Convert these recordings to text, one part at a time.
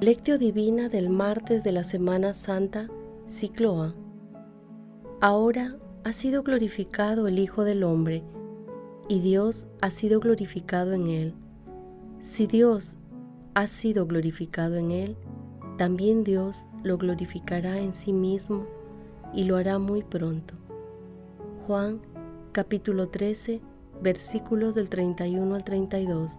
Lectio Divina del martes de la Semana Santa, ciclo A. Ahora ha sido glorificado el Hijo del Hombre, y Dios ha sido glorificado en él. Si Dios ha sido glorificado en él, también Dios lo glorificará en sí mismo y lo hará muy pronto. Juan capítulo 13 versículos del 31 al 32.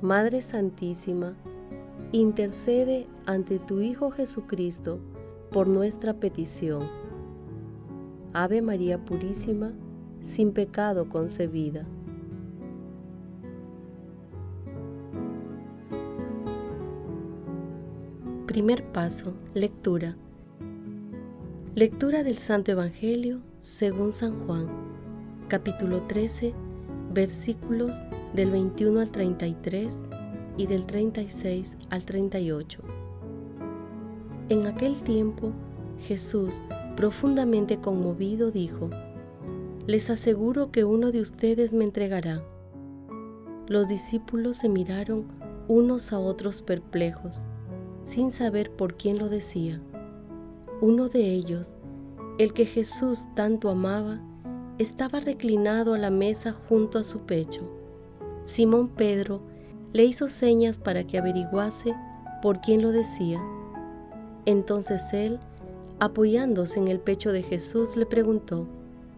Madre Santísima, intercede ante tu Hijo Jesucristo por nuestra petición. Ave María Purísima, sin pecado concebida. Primer paso, lectura. Lectura del Santo Evangelio según San Juan, capítulo 13, versículos del 21 al 33 y del 36 al 38. En aquel tiempo, Jesús, profundamente conmovido, dijo, Les aseguro que uno de ustedes me entregará. Los discípulos se miraron unos a otros perplejos, sin saber por quién lo decía. Uno de ellos, el que Jesús tanto amaba, estaba reclinado a la mesa junto a su pecho. Simón Pedro le hizo señas para que averiguase por quién lo decía. Entonces él, apoyándose en el pecho de Jesús, le preguntó,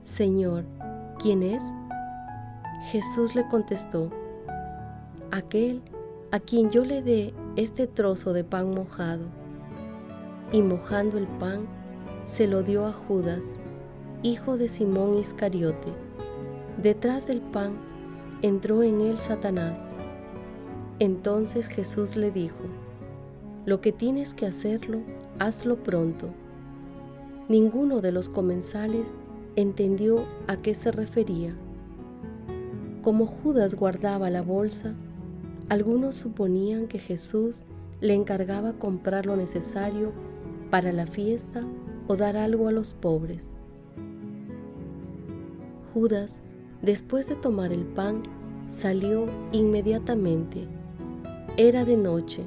Señor, ¿quién es? Jesús le contestó, aquel a quien yo le dé este trozo de pan mojado. Y mojando el pan, se lo dio a Judas, hijo de Simón Iscariote. Detrás del pan entró en él Satanás. Entonces Jesús le dijo, lo que tienes que hacerlo, hazlo pronto. Ninguno de los comensales entendió a qué se refería. Como Judas guardaba la bolsa, algunos suponían que Jesús le encargaba comprar lo necesario para la fiesta o dar algo a los pobres. Judas, después de tomar el pan, salió inmediatamente. Era de noche.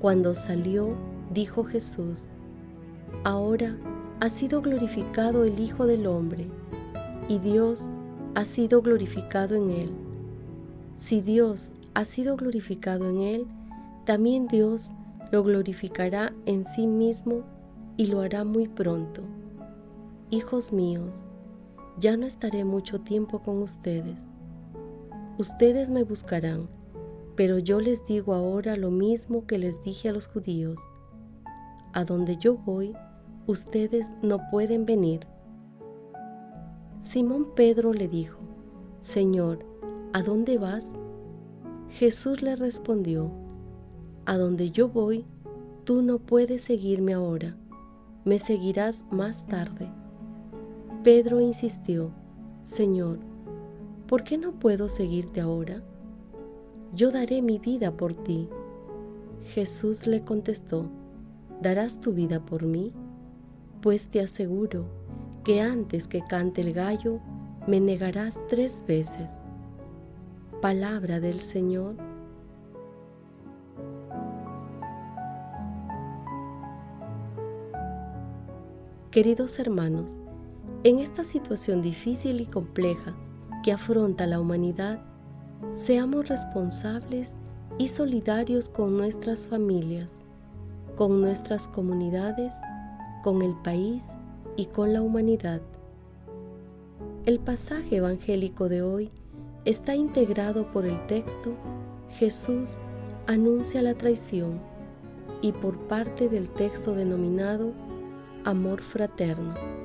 Cuando salió, dijo Jesús, Ahora ha sido glorificado el Hijo del Hombre, y Dios ha sido glorificado en él. Si Dios ha sido glorificado en él, también Dios lo glorificará en sí mismo y lo hará muy pronto. Hijos míos, ya no estaré mucho tiempo con ustedes. Ustedes me buscarán, pero yo les digo ahora lo mismo que les dije a los judíos. A donde yo voy, ustedes no pueden venir. Simón Pedro le dijo, Señor, ¿a dónde vas? Jesús le respondió, A donde yo voy, tú no puedes seguirme ahora, me seguirás más tarde. Pedro insistió, Señor, ¿por qué no puedo seguirte ahora? Yo daré mi vida por ti. Jesús le contestó, ¿darás tu vida por mí? Pues te aseguro que antes que cante el gallo, me negarás tres veces. Palabra del Señor. Queridos hermanos, en esta situación difícil y compleja que afronta la humanidad, seamos responsables y solidarios con nuestras familias, con nuestras comunidades, con el país y con la humanidad. El pasaje evangélico de hoy está integrado por el texto Jesús anuncia la traición y por parte del texto denominado Amor Fraterno.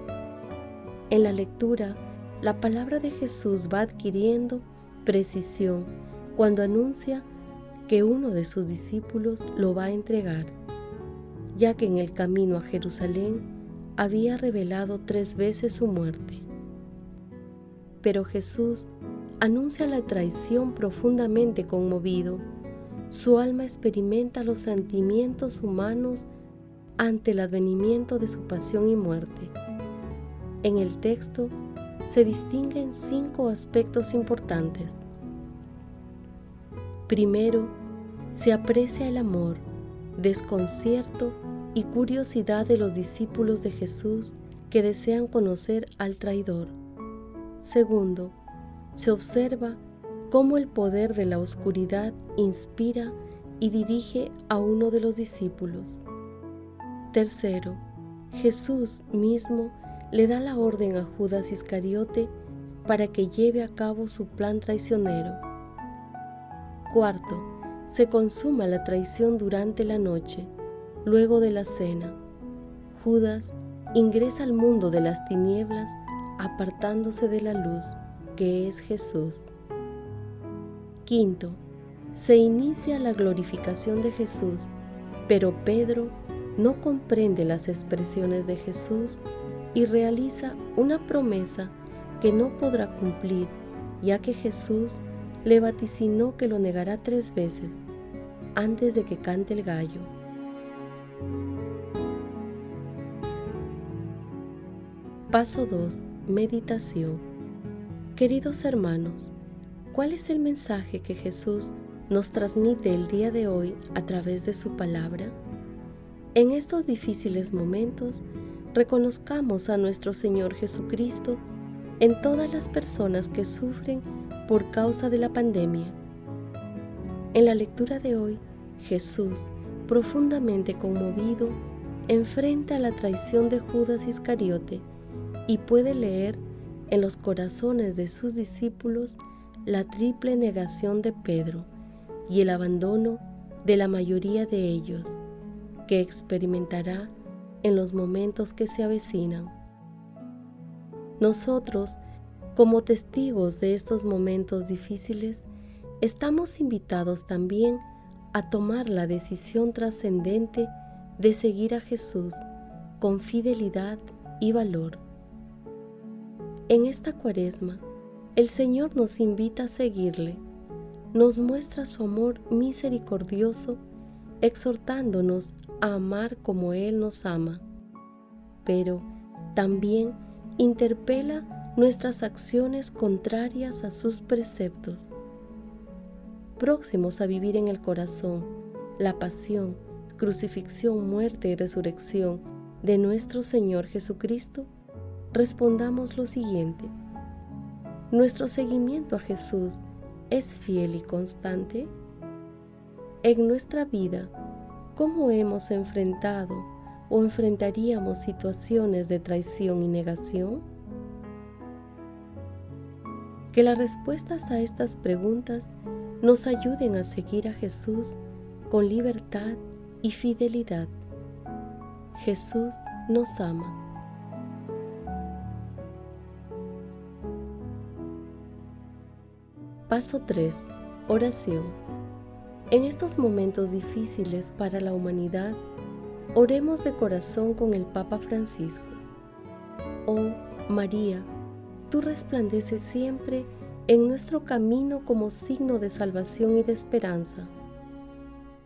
En la lectura la palabra de Jesús va adquiriendo precisión cuando anuncia que uno de sus discípulos lo va a entregar, ya que en el camino a Jerusalén había revelado tres veces su muerte. Pero Jesús anuncia la traición profundamente conmovido. Su alma experimenta los sentimientos humanos ante el advenimiento de su pasión y muerte. En el texto se distinguen cinco aspectos importantes. Primero, se aprecia el amor, desconcierto y curiosidad de los discípulos de Jesús que desean conocer al traidor. Segundo, se observa cómo el poder de la oscuridad inspira y dirige a uno de los discípulos. Tercero, Jesús mismo le da la orden a Judas Iscariote para que lleve a cabo su plan traicionero. Cuarto, se consuma la traición durante la noche, luego de la cena. Judas ingresa al mundo de las tinieblas apartándose de la luz que es Jesús. Quinto, se inicia la glorificación de Jesús, pero Pedro no comprende las expresiones de Jesús y realiza una promesa que no podrá cumplir, ya que Jesús le vaticinó que lo negará tres veces antes de que cante el gallo. Paso 2. Meditación Queridos hermanos, ¿cuál es el mensaje que Jesús nos transmite el día de hoy a través de su palabra? En estos difíciles momentos, reconozcamos a nuestro Señor Jesucristo en todas las personas que sufren por causa de la pandemia. En la lectura de hoy, Jesús, profundamente conmovido, enfrenta la traición de Judas Iscariote y puede leer en los corazones de sus discípulos la triple negación de Pedro y el abandono de la mayoría de ellos, que experimentará en los momentos que se avecinan. Nosotros, como testigos de estos momentos difíciles, estamos invitados también a tomar la decisión trascendente de seguir a Jesús con fidelidad y valor. En esta cuaresma, el Señor nos invita a seguirle, nos muestra su amor misericordioso, exhortándonos amar como Él nos ama, pero también interpela nuestras acciones contrarias a sus preceptos. Próximos a vivir en el corazón la pasión, crucifixión, muerte y resurrección de nuestro Señor Jesucristo, respondamos lo siguiente. ¿Nuestro seguimiento a Jesús es fiel y constante? En nuestra vida, ¿cómo hemos enfrentado o enfrentaríamos situaciones de traición y negación? Que las respuestas a estas preguntas nos ayuden a seguir a Jesús con libertad y fidelidad. Jesús nos ama. Paso 3. Oración. En estos momentos difíciles para la humanidad, oremos de corazón con el Papa Francisco. Oh María, tú resplandeces siempre en nuestro camino como signo de salvación y de esperanza.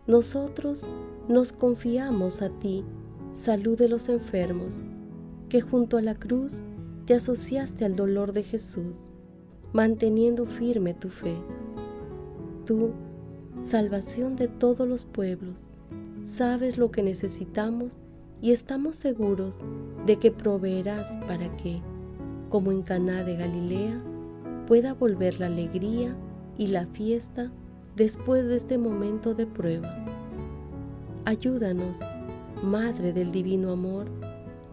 Nosotros nos confiamos a ti, salud de los enfermos, que junto a la cruz te asociaste al dolor de Jesús manteniendo firme tu fe. Tú, salvación de todos los pueblos, sabes lo que necesitamos y estamos seguros de que proveerás para que, como en Caná de Galilea, pueda volver la alegría y la fiesta después de este momento de prueba. Ayúdanos, Madre del Divino Amor,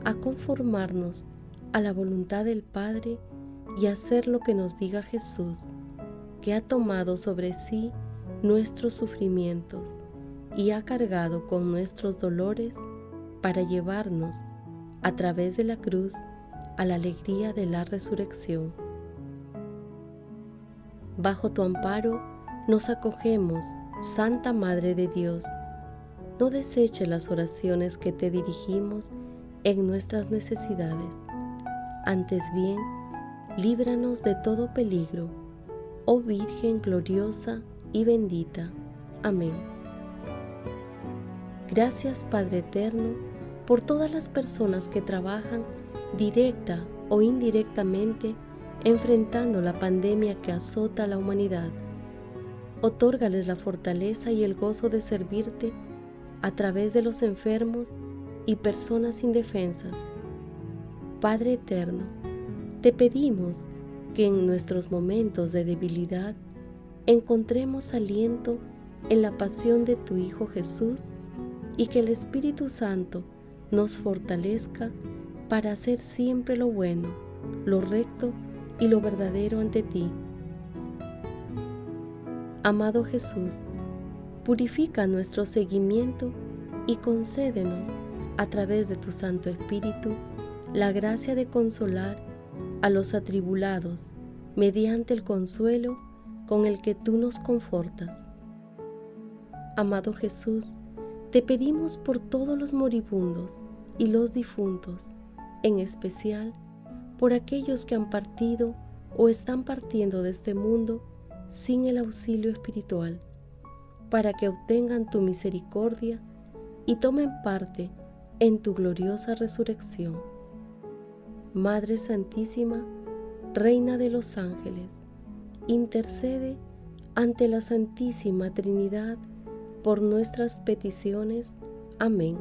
a conformarnos a la voluntad del Padre y hacer lo que nos diga Jesús, que ha tomado sobre sí nuestros sufrimientos y ha cargado con nuestros dolores para llevarnos a través de la cruz a la alegría de la resurrección. Bajo tu amparo nos acogemos, Santa Madre de Dios. No deseche las oraciones que te dirigimos en nuestras necesidades. Antes bien, líbranos de todo peligro, oh Virgen gloriosa y bendita. Amén. Gracias Padre Eterno por todas las personas que trabajan directa o indirectamente enfrentando la pandemia que azota a la humanidad. Otórgales la fortaleza y el gozo de servirte a través de los enfermos y personas indefensas. Padre eterno, te pedimos que en nuestros momentos de debilidad encontremos aliento en la pasión de tu Hijo Jesús y que el Espíritu Santo nos fortalezca para hacer siempre lo bueno, lo recto y lo verdadero ante ti. Amado Jesús, purifica nuestro seguimiento y concédenos, a través de tu Santo Espíritu, la gracia de consolar a los atribulados mediante el consuelo con el que tú nos confortas. Amado Jesús, te pedimos por todos los moribundos y los difuntos, en especial por aquellos que han partido o están partiendo de este mundo sin el auxilio espiritual, para que obtengan tu misericordia y tomen parte en tu gloriosa resurrección. Madre Santísima, Reina de los ángeles, intercede ante la Santísima Trinidad por nuestras peticiones. Amén.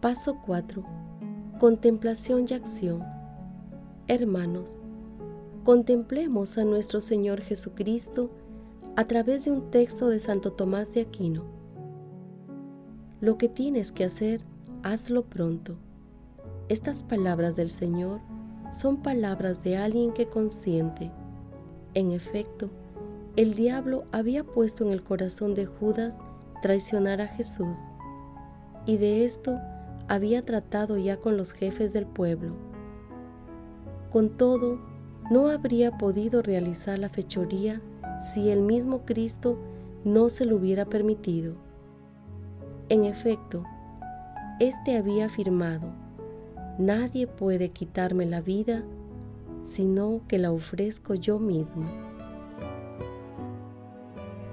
Paso 4. Contemplación y acción. Hermanos, contemplemos a nuestro Señor Jesucristo a través de un texto de Santo Tomás de Aquino. Lo que tienes que hacer, hazlo pronto. Estas palabras del Señor son palabras de alguien que consiente. En efecto, el diablo había puesto en el corazón de Judas traicionar a Jesús, y de esto había tratado ya con los jefes del pueblo. Con todo, no habría podido realizar la fechoría si el mismo Cristo no se lo hubiera permitido. En efecto, éste había afirmado, nadie puede quitarme la vida, sino que la ofrezco yo mismo.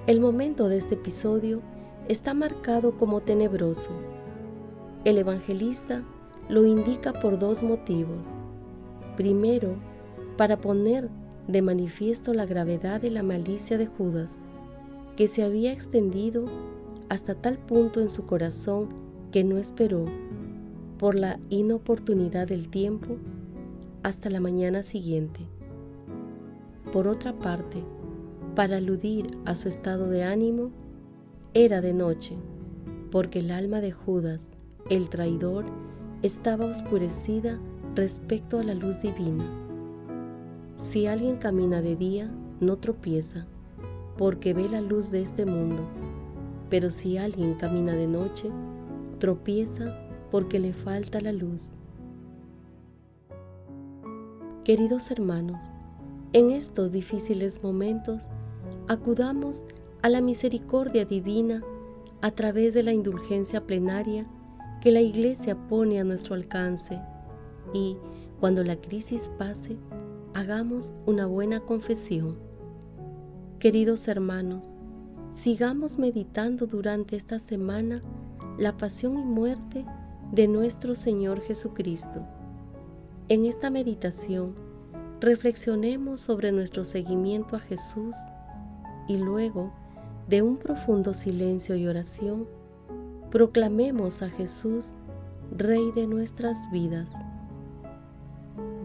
El momento de este episodio está marcado como tenebroso el evangelista lo indica por dos motivos. Primero, para poner de manifiesto la gravedad de la malicia de Judas, que se había extendido hasta tal punto en su corazón que no esperó, por la inoportunidad del tiempo, hasta la mañana siguiente. Por otra parte, para aludir a su estado de ánimo, era de noche, porque el alma de Judas el traidor estaba oscurecida respecto a la luz divina. Si alguien camina de día, no tropieza, porque ve la luz de este mundo, pero si alguien camina de noche, tropieza porque le falta la luz. Queridos hermanos, en estos difíciles momentos, acudamos a la misericordia divina a través de la indulgencia plenaria que la Iglesia pone a nuestro alcance y, cuando la crisis pase, hagamos una buena confesión. Queridos hermanos, sigamos meditando durante esta semana la pasión y muerte de nuestro Señor Jesucristo. En esta meditación, reflexionemos sobre nuestro seguimiento a Jesús y luego, de un profundo silencio y oración, proclamemos a Jesús, Rey de nuestras vidas.